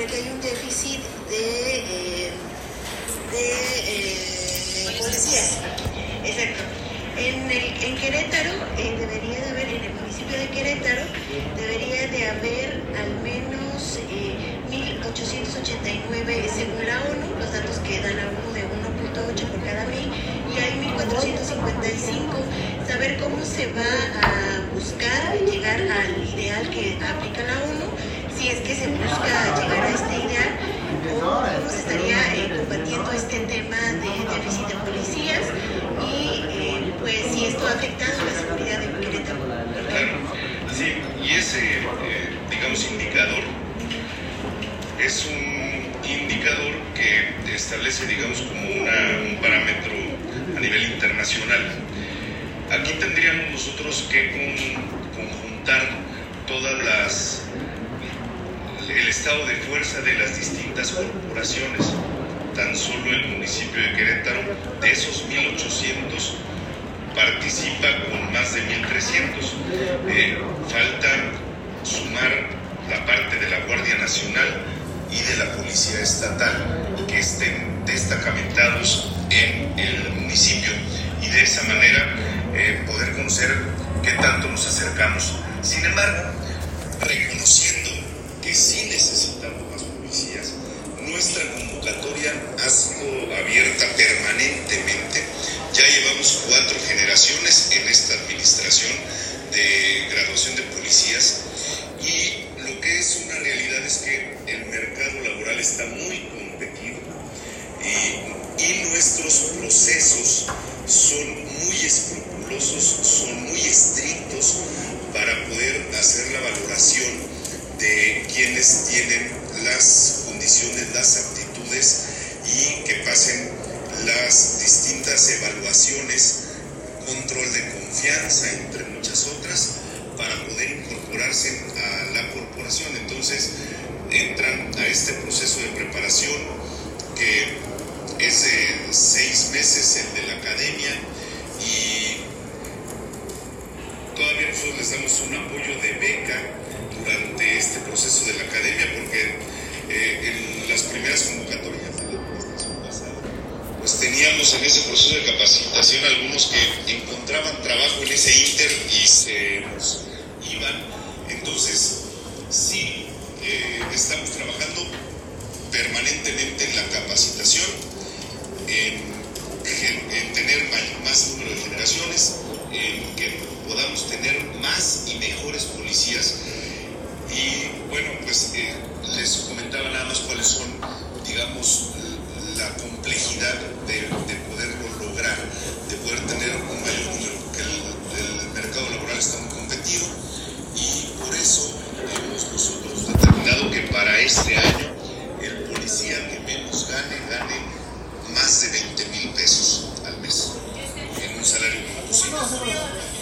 sobre que hay un déficit de, eh, de eh, policías. Exacto. En, el, en Querétaro eh, debería de haber, en el municipio de Querétaro, debería de haber al menos eh, 1.889 según la ONU, los datos que dan a uno de 1.8 por cada mil, y hay 1.455. Saber cómo se va a buscar llegar al ideal que aplica la ONU, si es que se busca llegar a este ideal, o cómo se estaría eh, combatiendo este tema de déficit de policías y eh, pues si esto ha afectado la seguridad de Querétaro. Claro, sí, y ese, eh, digamos, indicador es un indicador que establece, digamos, como un parámetro a nivel internacional. Aquí tendríamos nosotros que con- conjuntar todas las el estado de fuerza de las distintas corporaciones. Tan solo el municipio de Querétaro, de esos 1.800, participa con más de 1.300. Eh, falta sumar la parte de la Guardia Nacional y de la Policía Estatal que estén destacamentados en el municipio y de esa manera eh, poder conocer qué tanto nos acercamos. Sin embargo, reconociendo que sí necesitamos más policías, nuestra convocatoria ha sido abierta permanentemente. Llevamos cuatro generaciones en esta administración de graduación de policías y lo que es una realidad es que el mercado laboral está muy competido y nuestros procesos son muy escrupulosos, son muy estrictos para poder hacer la valoración de quienes tienen las condiciones, las aptitudes y que pasen las distintas evaluaciones, control de confianza, entre muchas otras, para poder incorporarse a la corporación. Entonces, entran a este proceso de preparación que es de seis meses el de la academia y todavía nosotros les damos un en ese proceso de capacitación algunos que encontraban trabajo en ese inter y se nos iban. Entonces sí eh, estamos trabajando permanentemente en la capacitación en, tener más número de generaciones en que podamos tener más y mejores policías. Y bueno, pues eh, les comentaba nada más cuáles son, digamos, la complejidad este año el policía que menos gane, gane más de 20 mil pesos al mes en un salario mínimo.